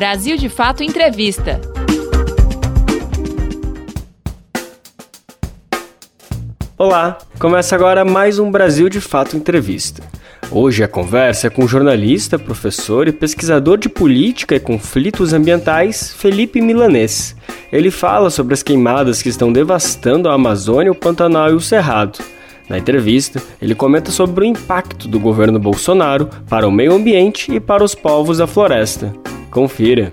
Brasil de Fato Entrevista. Olá, começa agora mais um Brasil de Fato Entrevista. Hoje a conversa é com o jornalista, professor e pesquisador de política e conflitos ambientais Felipe Milanês. Ele fala sobre as queimadas que estão devastando a Amazônia, o Pantanal e o Cerrado. Na entrevista, ele comenta sobre o impacto do governo Bolsonaro para o meio ambiente e para os povos da floresta. Confira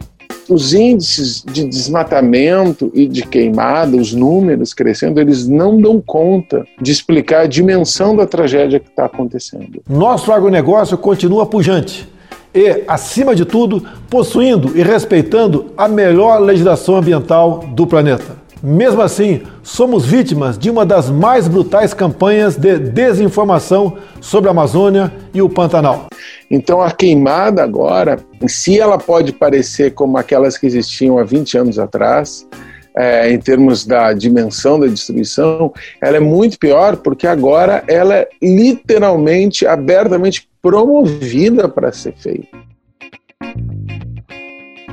os índices de desmatamento e de queimada, os números crescendo, eles não dão conta de explicar a dimensão da tragédia que está acontecendo. Nosso agronegócio continua pujante e, acima de tudo, possuindo e respeitando a melhor legislação ambiental do planeta. Mesmo assim, somos vítimas de uma das mais brutais campanhas de desinformação sobre a Amazônia e o Pantanal. Então, a queimada agora, se ela pode parecer como aquelas que existiam há 20 anos atrás, é, em termos da dimensão da destruição, ela é muito pior porque agora ela é literalmente, abertamente promovida para ser feita.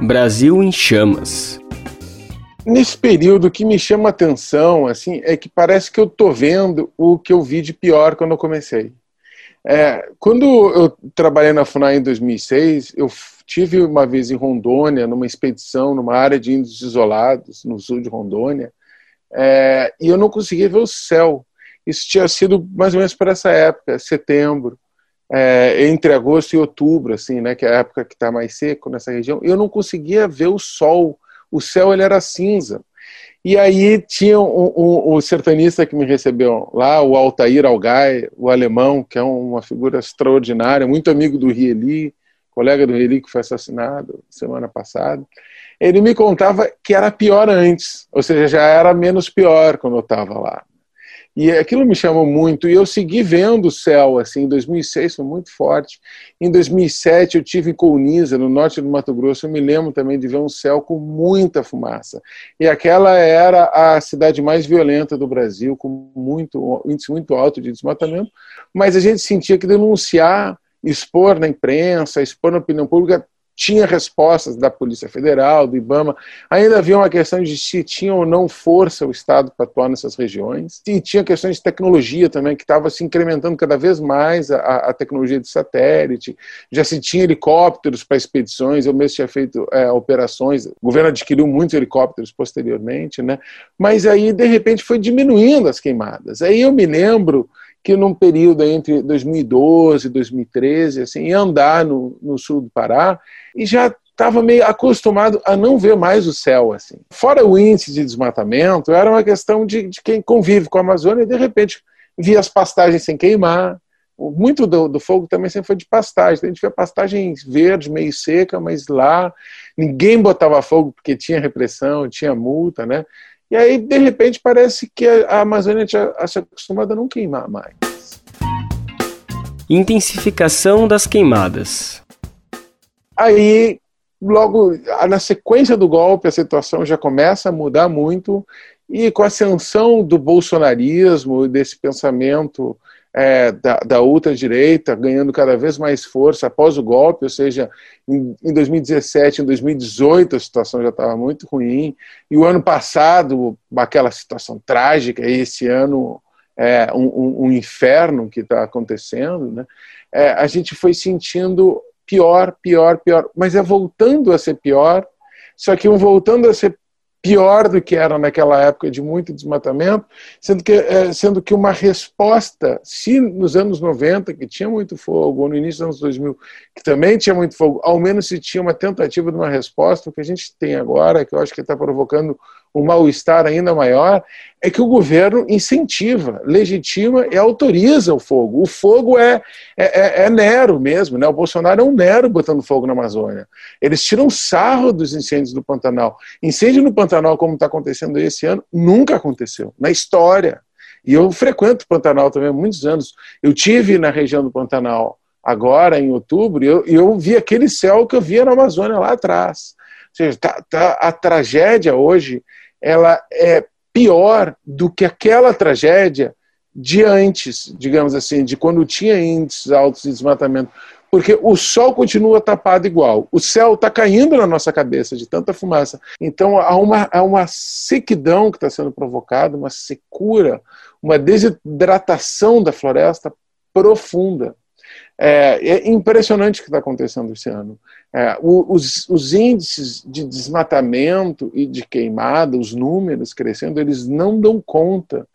Brasil em chamas. Nesse período, o que me chama atenção assim, é que parece que eu estou vendo o que eu vi de pior quando eu comecei. É, quando eu trabalhei na FUNAI em 2006, eu tive uma vez em Rondônia, numa expedição, numa área de índios isolados, no sul de Rondônia, é, e eu não conseguia ver o céu. Isso tinha sido mais ou menos para essa época, setembro, é, entre agosto e outubro, assim, né, que é a época que está mais seco nessa região. Eu não conseguia ver o sol o céu ele era cinza. E aí tinha o um, um, sertanista que me recebeu lá, o Altair Algai, o alemão, que é uma figura extraordinária, muito amigo do Rieli, colega do Rieli que foi assassinado semana passada. Ele me contava que era pior antes, ou seja, já era menos pior quando eu estava lá. E aquilo me chamou muito. E eu segui vendo o céu, assim, em 2006 foi muito forte. Em 2007 eu tive em Colniza, no norte do Mato Grosso. Eu me lembro também de ver um céu com muita fumaça. E aquela era a cidade mais violenta do Brasil, com muito índice muito alto de desmatamento. Mas a gente sentia que denunciar, expor na imprensa, expor na opinião pública tinha respostas da Polícia Federal, do IBAMA. Ainda havia uma questão de se tinha ou não força o Estado para atuar nessas regiões. E tinha questões de tecnologia também, que estava se incrementando cada vez mais a, a, tecnologia de satélite. Já se tinha helicópteros para expedições, eu mesmo tinha feito é, operações. O governo adquiriu muitos helicópteros posteriormente, né? mas aí, de repente, foi diminuindo as queimadas. Aí eu me lembro que num período entre 2012 e 2013, assim, ia andar no, no sul do Pará e já estava meio acostumado a não ver mais o céu assim. Fora o índice de desmatamento, era uma questão de, de quem convive com a Amazônia e de repente via as pastagens sem queimar. Muito do, do fogo também sempre foi de pastagem. A gente via pastagem verde, meio seca, mas lá ninguém botava fogo porque tinha repressão, tinha multa, né? E aí, de repente, parece que a Amazônia tinha se acostumado a não queimar mais. Intensificação das queimadas. Aí, logo na sequência do golpe, a situação já começa a mudar muito, e com a ascensão do bolsonarismo, desse pensamento é, da, da ultradireita ganhando cada vez mais força após o golpe, ou seja, em, em 2017, em 2018 a situação já estava muito ruim, e o ano passado, aquela situação trágica, e esse ano é um, um, inferno que está acontecendo, né? É, a gente foi sentindo pior, pior, pior, mas é voltando a ser pior, só que um voltando a ser pior do que era naquela época de muito desmatamento, sendo que, é, sendo que uma resposta, se nos anos 90, que tinha muito fogo, ou no início dos anos 2000, que também tinha muito fogo, ao menos se tinha uma tentativa de uma resposta, o que a gente tem agora, que eu acho que está provocando um mal-estar ainda maior, é que o governo incentiva, legitima e autoriza o fogo. O fogo é, é, é, é Nero mesmo, né? o Bolsonaro é um Nero botando fogo na Amazônia. Eles tiram sarro dos incêndios do Pantanal. Incêndio no Pantanal, como está acontecendo esse ano, nunca aconteceu, na história. E eu frequento o Pantanal também há muitos anos. Eu tive na região do Pantanal agora, em outubro, e eu, eu vi aquele céu que eu via na Amazônia lá atrás. Ou seja, tá, tá, a tragédia hoje ela é pior do que aquela tragédia de antes, digamos assim, de quando tinha índices altos de desmatamento. porque o sol continua tapado igual, o céu está caindo na nossa cabeça de tanta fumaça. Então há uma, há uma sequidão que está sendo provocada, uma secura, uma desidratação da floresta profunda. É, é impressionante o que está acontecendo esse ano. É, os, os, índices de desmatamento e de queimada, os números crescendo, eles não dão conta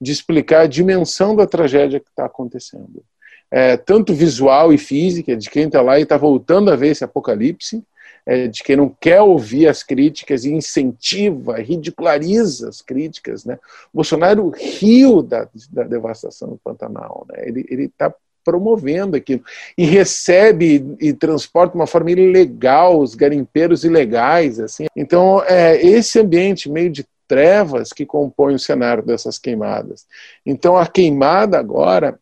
de explicar a dimensão da tragédia que está acontecendo é, tanto visual e física, de quem está lá e está voltando a ver esse apocalipse, é, de quem não quer ouvir as críticas e incentiva, ridiculariza as críticas. Né? Bolsonaro riu da, da devastação do Pantanal. Né? Ele está promovendo aquilo. E recebe e, transporta de uma forma ilegal os garimpeiros ilegais. assim. Então, é esse ambiente meio de trevas que compõe o cenário dessas queimadas. Então, a queimada agora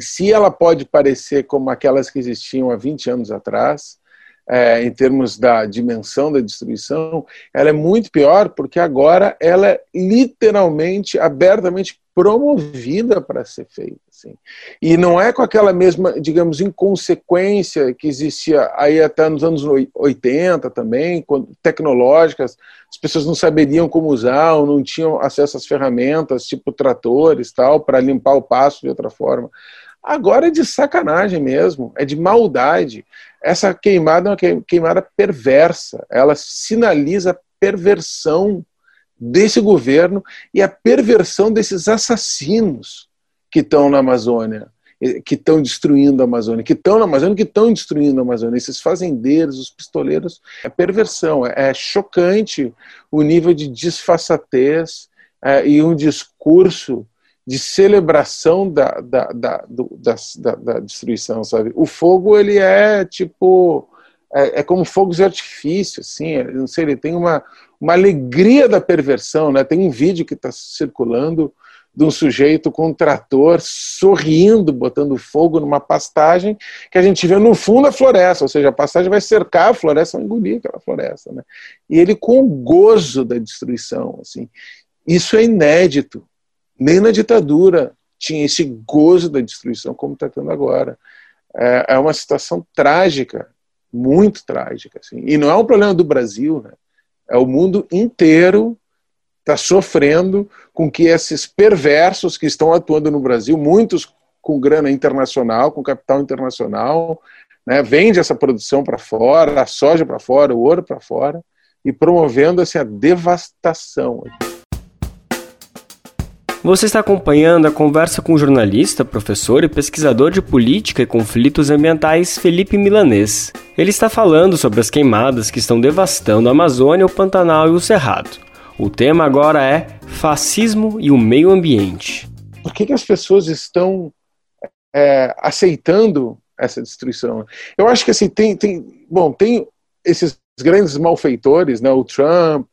se ela pode parecer como aquelas que existiam há 20 anos atrás, é, em termos da dimensão da destruição, ela é muito pior porque agora ela é literalmente, abertamente promovida para ser feita. Assim. E não é com aquela mesma, digamos, inconsequência que existia aí até nos anos 80 também, quando, tecnológicas, as pessoas não saberiam como usar, ou não tinham acesso às ferramentas, tipo tratores, tal, para limpar o passo de outra forma. Agora é de sacanagem mesmo, é de maldade. Essa queimada é uma queimada perversa, ela sinaliza perversão desse governo e a perversão desses assassinos que estão na Amazônia, que estão destruindo a Amazônia, que estão na Amazônia, que estão destruindo a Amazônia. Esses fazendeiros, os pistoleiros, é perversão, é chocante o nível de disfarçatez é, e um discurso de celebração da, da, da, do, da, da, destruição, sabe? O fogo, ele é tipo... É, é, como fogos de artifício, assim, não sei, ele tem uma, uma alegria da perversão, né? Tem um vídeo que está circulando de um sujeito com um trator sorrindo, botando fogo numa pastagem que a gente vê no fundo da floresta, ou seja, a pastagem vai cercar a floresta, vai engolir aquela floresta, né? E ele com o gozo da destruição, assim. Isso é inédito nem na ditadura tinha esse gozo da destruição como está tendo agora. É, é, uma situação trágica, muito trágica. Assim. E não é um problema do Brasil, né? É o mundo inteiro está sofrendo com que esses perversos que estão atuando no Brasil, muitos com grana internacional, com capital internacional, né, vende essa produção para fora, a soja para fora, o ouro para fora, e promovendo assim, a devastação. Você está acompanhando a conversa com o jornalista, professor e pesquisador de política e conflitos ambientais Felipe Milanês. Ele está falando sobre as queimadas que estão devastando a Amazônia, o Pantanal e o Cerrado. O tema agora é fascismo e o meio ambiente. Por que, que as pessoas estão é, aceitando essa destruição? Eu acho que assim tem, tem bom tem esses grandes malfeitores, né, o Trump,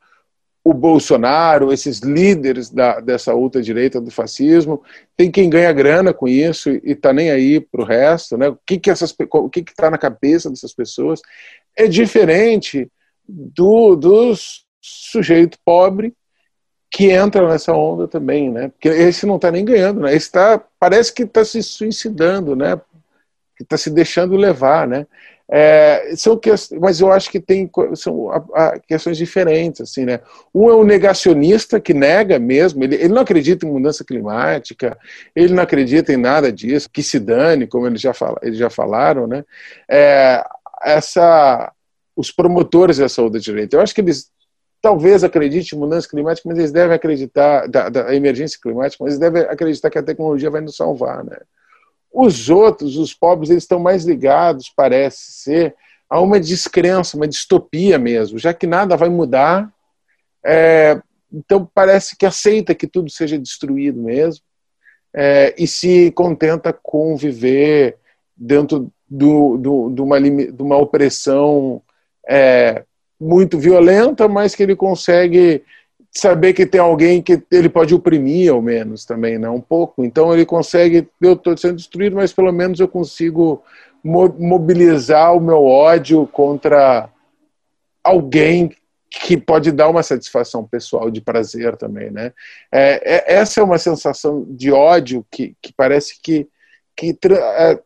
o Bolsonaro, esses líderes da, dessa ultradireita do fascismo, tem quem ganha grana com isso e está nem aí para o resto, né? O que que essas, o que está na cabeça dessas pessoas é diferente do, do sujeito pobre que entra nessa onda também, né? Porque esse não está nem ganhando, né? Esse tá, parece que está se suicidando, né? Que está se deixando levar, né? É, são mas eu acho que tem são questões diferentes assim né? Um é um negacionista que nega mesmo ele, ele não acredita em mudança climática ele não acredita em nada disso que se dane como eles já fala, eles já falaram né? É, essa os promotores da saúde direita eu acho que eles talvez acreditem em mudança climática mas eles devem acreditar da, da emergência climática mas eles devem acreditar que a tecnologia vai nos salvar né os outros, os pobres, eles estão mais ligados, parece ser, a uma descrença, uma distopia mesmo, já que nada vai mudar. É, então parece que aceita que tudo seja destruído mesmo é, e se contenta com viver dentro do, do, de, uma, de uma opressão é, muito violenta, mas que ele consegue saber que tem alguém que ele pode oprimir, ao menos, também, né? Um pouco. Então ele consegue, eu estou sendo destruído, mas pelo menos eu consigo mobilizar o meu ódio contra alguém que pode dar uma satisfação pessoal de prazer também, né? É, é essa é uma sensação de ódio que, que parece que, que é,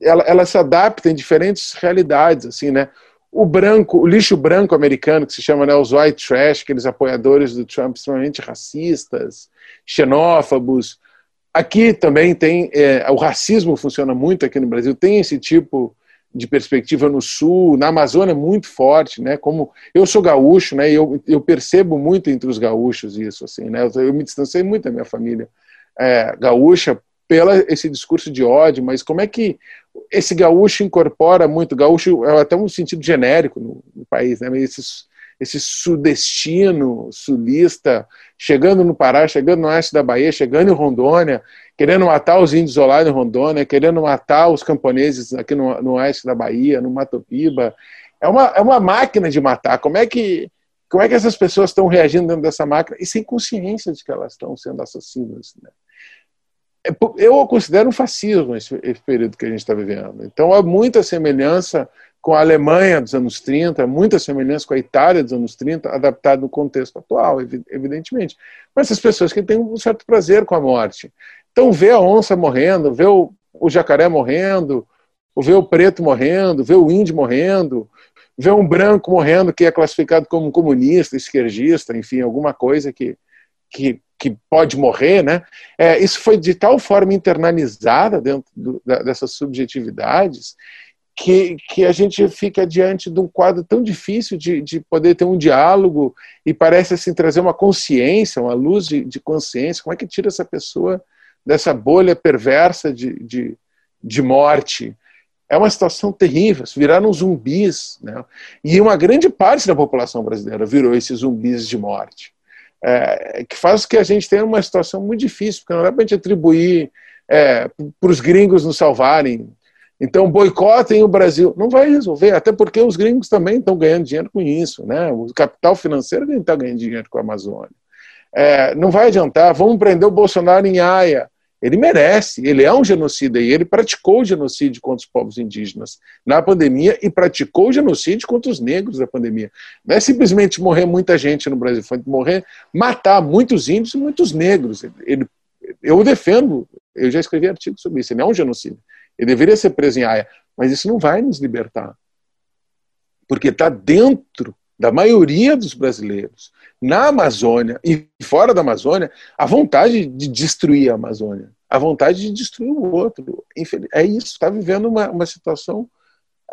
ela, ela se adapta em diferentes realidades, assim, né? O branco, o lixo branco americano, que se chama né, os white trash, aqueles apoiadores do Trump extremamente racistas, xenófobos. Aqui também tem, é, o racismo funciona muito aqui no Brasil, tem esse tipo de perspectiva no sul, na Amazônia é muito forte, né? Como eu sou gaúcho, né? Eu, eu percebo muito entre os gaúchos isso, assim, né? Eu, eu me distanciei muito da minha família é, gaúcha pela esse discurso de ódio, mas como é que esse gaúcho incorpora muito, gaúcho é até um sentido genérico no, no país, né? Esse, esse sudestino, sulista, chegando no Pará, chegando no oeste da Bahia, chegando em Rondônia, querendo matar os índios lá em Rondônia, querendo matar os camponeses aqui no, no oeste da Bahia, no Mato Piba. É uma, é uma máquina de matar. Como é que como é que essas pessoas estão reagindo dentro dessa máquina e sem consciência de que elas estão sendo assassinas? Né? É eu considero um fascismo esse, período que a gente está vivendo. Então há muita semelhança com a Alemanha dos anos 30, muita semelhança com a Itália dos anos 30, adaptado no contexto atual, evidentemente. Mas essas pessoas que têm um certo prazer com a morte. Então, ver a onça morrendo, ver o, o jacaré morrendo, ver o preto morrendo, ver o índio morrendo, ver um branco morrendo que é classificado como comunista, esquerdista, enfim, alguma coisa que, que que pode morrer, né? É, isso foi de tal forma internalizada dentro do, da, dessas subjetividades que, que a gente fica diante de um quadro tão difícil de, de poder ter um diálogo e parece assim trazer uma consciência, uma luz de, de consciência. Como é que tira essa pessoa dessa bolha perversa de, de, de morte? É uma situação terrível, viraram zumbis. Né? E uma grande parte da população brasileira virou esses zumbis de morte é, que faz que a gente tenha uma situação muito difícil, porque não dá para a gente atribuir é, para os gringos nos salvarem. Então, boicotem o Brasil. Não vai resolver, até porque os gringos também estão ganhando dinheiro com isso. Né? O capital financeiro está ganhando dinheiro com a Amazônia. É, não vai adiantar, vamos prender o Bolsonaro em Haia. Ele merece, ele é um genocida e ele praticou o genocídio contra os povos indígenas na pandemia e praticou o genocídio contra os negros na pandemia. Não é simplesmente morrer muita gente no Brasil, foi morrer, matar muitos índios e muitos negros. Ele, eu defendo, eu já escrevi artigo sobre isso, ele é um genocida. Ele deveria ser preso em Haia, mas isso não vai nos libertar. Porque está dentro da maioria dos brasileiros na Amazônia e fora da Amazônia a vontade de destruir a Amazônia, a vontade de destruir o outro. É isso, está vivendo uma, uma situação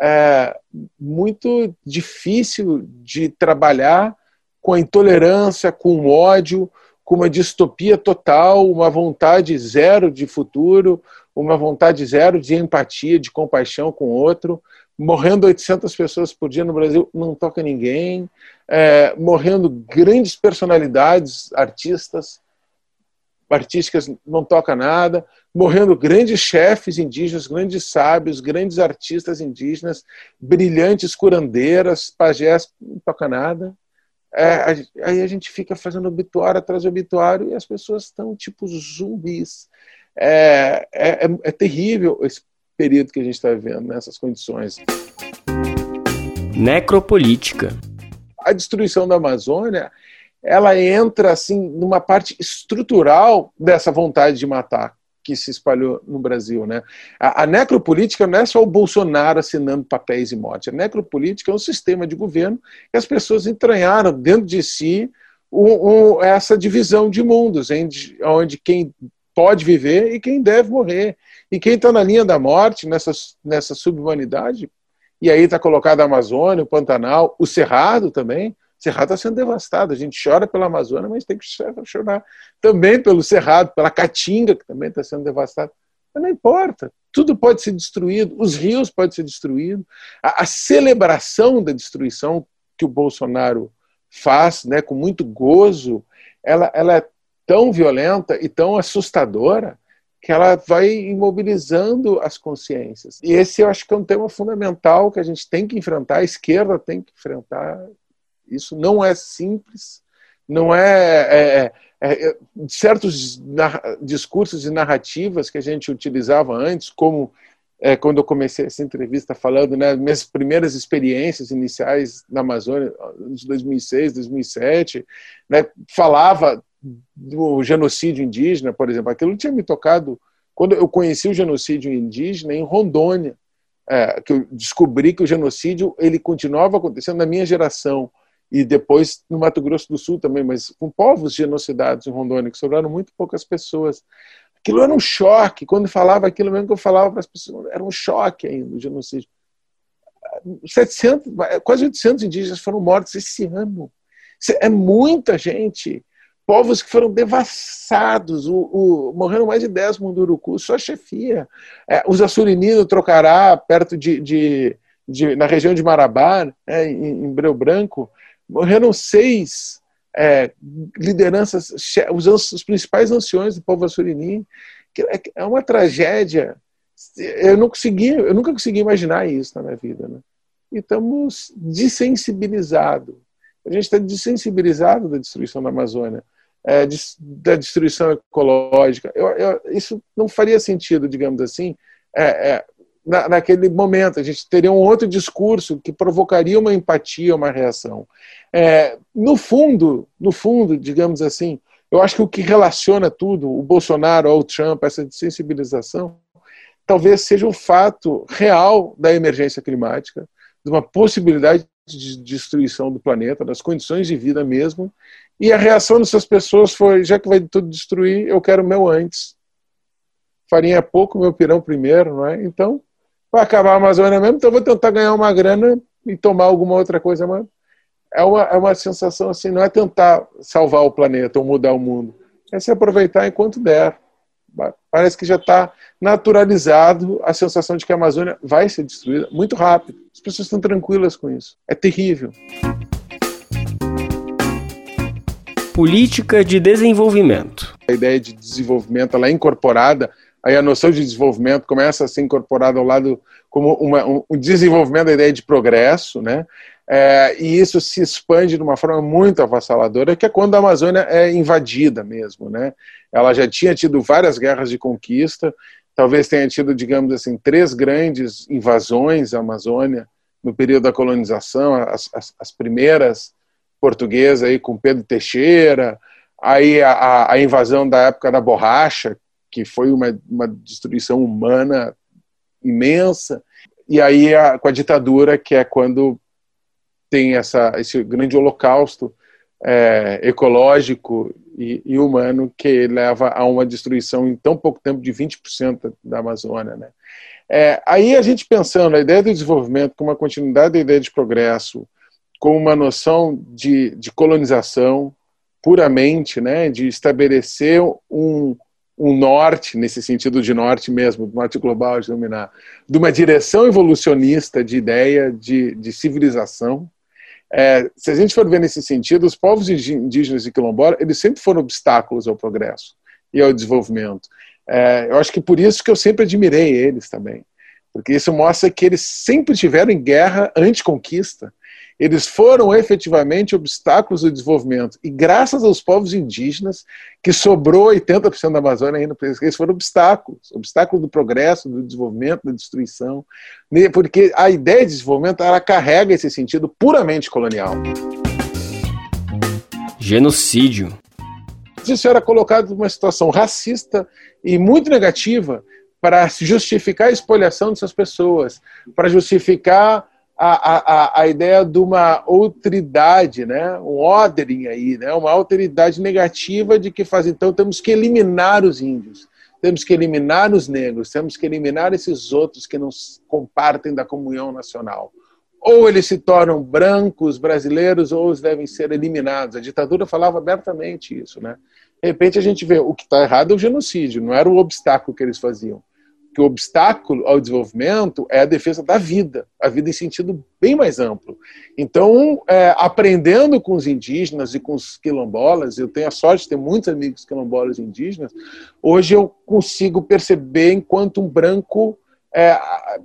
é, muito difícil de trabalhar com a intolerância, com o ódio, com uma distopia total, uma vontade zero de futuro, uma vontade zero de empatia, de compaixão com o outro morrendo 800 pessoas por dia no Brasil, não toca ninguém, é, morrendo grandes personalidades, artistas, artísticas, não toca nada, morrendo grandes chefes indígenas, grandes sábios, grandes artistas indígenas, brilhantes curandeiras, pajés, não toca nada. É, aí a gente fica fazendo obituário atrás de obituário e as pessoas estão tipo zumbis. É, é, é, é terrível esse período que a gente está vivendo nessas condições. Necropolítica. A destruição da Amazônia, ela entra assim numa parte estrutural dessa vontade de matar que se espalhou no Brasil, né? A, a necropolítica não é só o Bolsonaro assinando papéis e morte. A necropolítica é um sistema de governo que as pessoas entranharam dentro de si um, um, essa divisão de mundos, onde quem pode viver e quem deve morrer. E quem está na linha da morte, nessa, nessa subhumanidade, e aí está colocado a Amazônia, o Pantanal, o Cerrado também. O Cerrado está sendo devastado. A gente chora pela Amazônia, mas tem que chorar também pelo Cerrado, pela Caatinga, que também está sendo devastada. Mas não importa. Tudo pode ser destruído, os rios podem ser destruídos. A, a celebração da destruição que o Bolsonaro faz, né, com muito gozo, ela, ela é tão violenta e tão assustadora que ela vai imobilizando as consciências. E esse eu acho que é um tema fundamental que a gente tem que enfrentar, a esquerda tem que enfrentar. Isso não é simples, não é, é, é, é certos discursos e narrativas que a gente utilizava antes, como é, quando eu comecei essa entrevista falando, né, minhas primeiras experiências iniciais na Amazônia, de 2006, 2007, né, falava do genocídio indígena, por exemplo. Aquilo tinha me tocado quando eu conheci o genocídio indígena em Rondônia, é, que eu descobri que o genocídio ele continuava acontecendo na minha geração e depois no Mato Grosso do Sul também, mas com povos genocidados em Rondônia, que sobraram muito poucas pessoas. Aquilo era um choque. Quando falava aquilo mesmo que eu falava para as pessoas, era um choque ainda o genocídio. 700, quase 800 indígenas foram mortos esse ano. É muita gente. Povos que foram devassados. O, o, morreram mais de 10 Munduruku, só chefia. É, os Assurini no Trocará, perto de, de, de, na região de Marabá, é, em, em Breu Branco, morreram seis é, lideranças, os, os, principais anciões do povo Assurini. É, é uma tragédia. Eu não consegui, eu nunca consegui imaginar isso na minha vida, né? E estamos desensibilizados. A gente está desensibilizado da destruição da Amazônia, é, de, da destruição ecológica. Eu, eu, isso não faria sentido, digamos assim, é, é, na, naquele momento. A gente teria um outro discurso que provocaria uma empatia, uma reação. É, no fundo, no fundo, digamos assim, eu acho que o que relaciona tudo, o Bolsonaro ao Trump, essa sensibilização, talvez seja o fato real da emergência climática, de uma possibilidade de destruição do planeta, das condições de vida mesmo, e a reação dessas pessoas foi: já que vai tudo destruir, eu quero o meu antes. Farinha é pouco, meu pirão primeiro, não é? Então, vai acabar a Amazônia mesmo, então vou tentar ganhar uma grana e tomar alguma outra coisa. Mas é uma, é uma sensação assim: não é tentar salvar o planeta ou mudar o mundo, é se aproveitar enquanto der. Parece que já está naturalizado a sensação de que a Amazônia vai ser destruída muito rápido. As pessoas estão tranquilas com isso. É terrível. Política de desenvolvimento. A ideia de desenvolvimento ela é incorporada, aí a noção de desenvolvimento começa a ser incorporada ao lado como uma, um desenvolvimento da ideia de progresso, né? É, e isso se expande de uma forma muito avassaladora, que é quando a Amazônia é invadida mesmo. Né? Ela já tinha tido várias guerras de conquista, talvez tenha tido, digamos assim, três grandes invasões à Amazônia no período da colonização, as, as, as primeiras portuguesas aí com Pedro Teixeira, aí a, a, invasão da época da borracha, que foi uma, uma destruição humana imensa, e aí a, com a ditadura, que é quando tem essa, esse grande holocausto é, ecológico e, e, humano que leva a uma destruição em tão pouco tempo de 20% da Amazônia. Né? É, aí a gente pensando a ideia do desenvolvimento como uma continuidade da ideia de progresso, com uma noção de, de colonização puramente, né, de estabelecer um, um norte, nesse sentido de norte mesmo, norte global, de dominar, de uma direção evolucionista de ideia de, de civilização, é, se a gente for ver nesse sentido, os povos indígenas e quilombolas, eles sempre foram obstáculos ao progresso e ao desenvolvimento. É, eu acho que por isso que eu sempre admirei eles também, porque isso mostra que eles sempre tiveram em guerra anti-conquista eles foram efetivamente obstáculos do desenvolvimento. E graças aos povos indígenas, que sobrou 80% da Amazônia ainda, eles foram obstáculos obstáculos do progresso, do desenvolvimento, da destruição. Né, porque a ideia de desenvolvimento ela carrega esse sentido puramente colonial. Genocídio. Isso era colocado numa situação racista e muito negativa para justificar a expoliação dessas pessoas, para justificar a, a, a ideia de uma outridade, né? um ordering aí, né? uma alteridade negativa de que faz, então temos que eliminar os índios, temos que eliminar os negros, temos que eliminar esses outros que não compartem da comunhão nacional. Ou eles se tornam brancos brasileiros, ou eles devem ser eliminados. A ditadura falava abertamente isso. Né? De repente a gente vê o que está errado é o genocídio, não era o obstáculo que eles faziam que o obstáculo ao desenvolvimento é a defesa da vida, a vida em sentido bem mais amplo. Então, é, aprendendo com os indígenas e com os quilombolas, eu tenho a sorte de ter muitos amigos quilombolas e indígenas, hoje eu consigo perceber, enquanto um branco, é,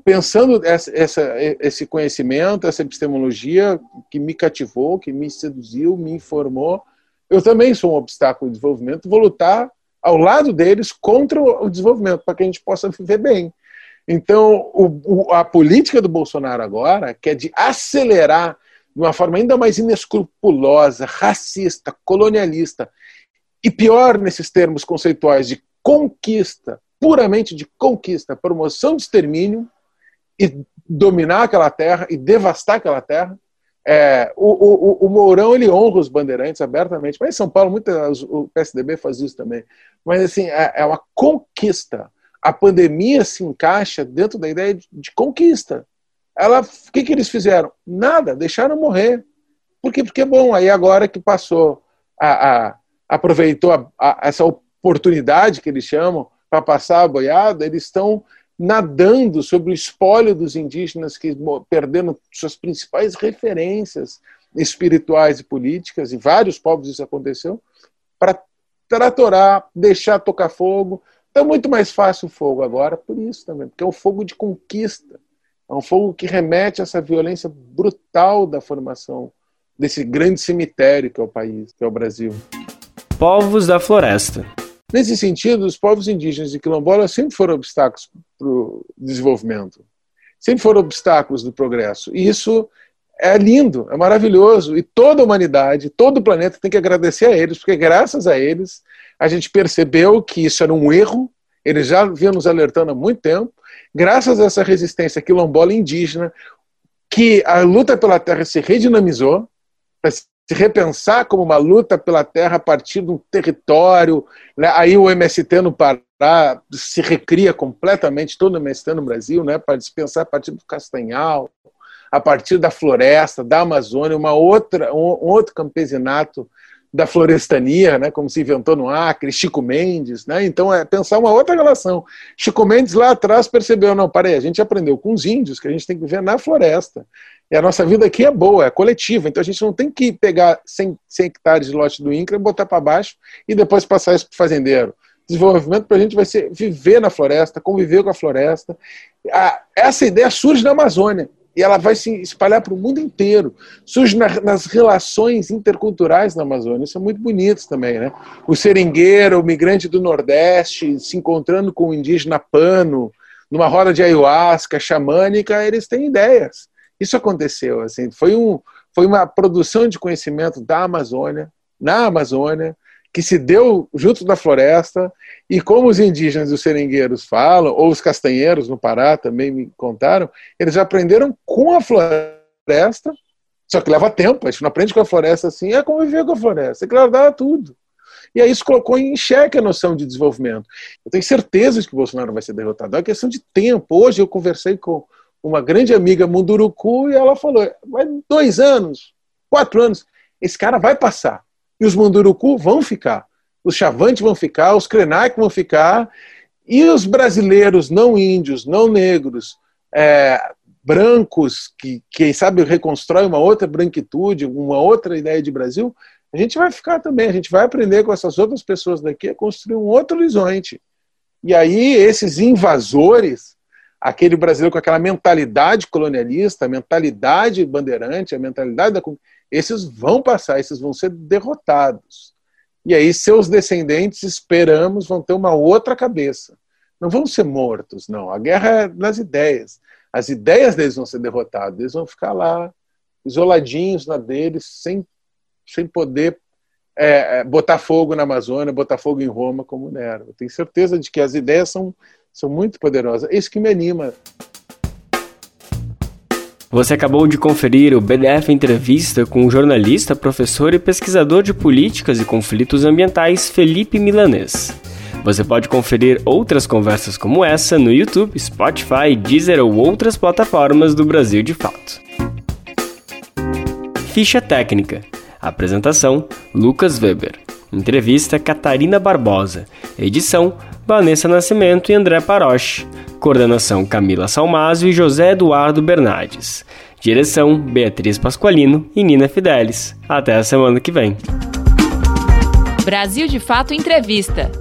pensando essa, essa, esse conhecimento, essa epistemologia que me cativou, que me seduziu, me informou, eu também sou um obstáculo ao desenvolvimento, vou lutar ao lado deles contra o desenvolvimento, para que a gente possa viver bem. Então, o, o, a política do Bolsonaro agora, que é de acelerar de uma forma ainda mais inescrupulosa, racista, colonialista, e pior nesses termos conceituais de conquista, puramente de conquista, promoção de extermínio, e dominar aquela terra e devastar aquela terra. É, o, o, o, Mourão ele honra os bandeirantes abertamente, mas em São Paulo muito, o PSDB faz isso também. Mas assim é, é uma conquista. A pandemia se encaixa dentro da ideia de, de conquista. Ela, o que, que eles fizeram? Nada, deixaram morrer. Por quê? Porque bom, aí agora que passou, a, a aproveitou a, a, essa oportunidade que eles chamam para passar a boiada, eles estão nadando sobre o espólio dos indígenas que perderam suas principais referências espirituais e políticas, em vários povos isso aconteceu, para tratorar, deixar tocar fogo. Então é muito mais fácil o fogo agora, por isso também, porque é um fogo de conquista, é um fogo que remete a essa violência brutal da formação desse grande cemitério que é o país, que é o Brasil. Povos da Floresta. Nesse sentido, os povos indígenas e quilombolas sempre foram obstáculos para o desenvolvimento, sempre foram obstáculos do progresso. E isso é lindo, é maravilhoso. E toda a humanidade, todo o planeta tem que agradecer a eles, porque graças a eles a gente percebeu que isso era um erro, eles já vinham nos alertando há muito tempo. Graças a essa resistência quilombola indígena, que a luta pela terra se redinamizou, se repensar como uma luta pela terra a partir um território. Né? Aí o MST no Pará se recria completamente, todo o MST no Brasil, né? para se pensar a partir do Castanhal, a partir da floresta, da Amazônia, uma outra, um, outro campesinato da florestania, né, como se inventou no Acre, Chico Mendes, né? Então é pensar uma outra relação. Chico Mendes lá atrás percebeu, não, parei, a gente aprendeu com os índios que a gente tem que viver na floresta. E a nossa vida aqui é boa, é coletiva, então a gente não tem que pegar 100, 100 hectares de lote do INCRA, botar para baixo e depois passar isso para o fazendeiro. Desenvolvimento para a gente vai ser viver na floresta, conviver com a floresta. essa ideia surge na Amazônia e ela vai se espalhar para o mundo inteiro. Surge na, nas relações interculturais na Amazônia, isso é muito bonito também, né? O seringueiro, o migrante do Nordeste, se encontrando com o indígena pano, numa roda de ayahuasca xamânica, eles têm ideias. Isso aconteceu, assim, foi, um, foi uma produção de conhecimento da Amazônia, na Amazônia, que se deu junto da floresta, e como os indígenas e os seringueiros falam, ou os castanheiros no Pará também me contaram, eles aprenderam com a floresta, só que leva tempo, a gente não aprende com a floresta assim, é conviver com a floresta, é ela dá tudo. E aí isso colocou em xeque a noção de desenvolvimento. Eu tenho certeza de que o Bolsonaro vai ser derrotado, é uma questão de tempo. Hoje eu conversei com uma grande amiga Munduruku e ela falou: vai dois anos, quatro anos, esse cara vai passar. E os Munduruku vão ficar. Os Chavantes vão ficar, os Krenak vão ficar, e os brasileiros não índios, não negros, é, brancos, que quem sabe reconstrói uma outra branquitude, uma outra ideia de Brasil, a gente vai ficar também, a gente vai aprender com essas outras pessoas daqui a construir um outro horizonte. E aí esses invasores aquele brasileiro com aquela mentalidade colonialista, a mentalidade bandeirante, a mentalidade da. Esses vão passar, esses vão ser derrotados. E aí, seus descendentes, esperamos, vão ter uma outra cabeça. Não vão ser mortos, não. A guerra é nas ideias. As ideias deles vão ser derrotadas, eles vão ficar lá, isoladinhos na deles, sem, sem poder é, é botar fogo na Amazônia, botar fogo em Roma, como era. Eu tenho certeza de que as ideias são são muito poderosas. É isso que me anima. Você acabou de conferir o BDF Entrevista com o jornalista, professor e pesquisador de políticas e conflitos ambientais Felipe Milanês. Você pode conferir outras conversas como essa no YouTube, Spotify, Deezer ou outras plataformas do Brasil de Fato. Ficha técnica. Apresentação: Lucas Weber. Entrevista Catarina Barbosa. Edição Vanessa Nascimento e André Paroche. Coordenação Camila Salmásio e José Eduardo Bernardes. Direção Beatriz Pasqualino e Nina Fidelis. Até a semana que vem. Brasil de Fato Entrevista.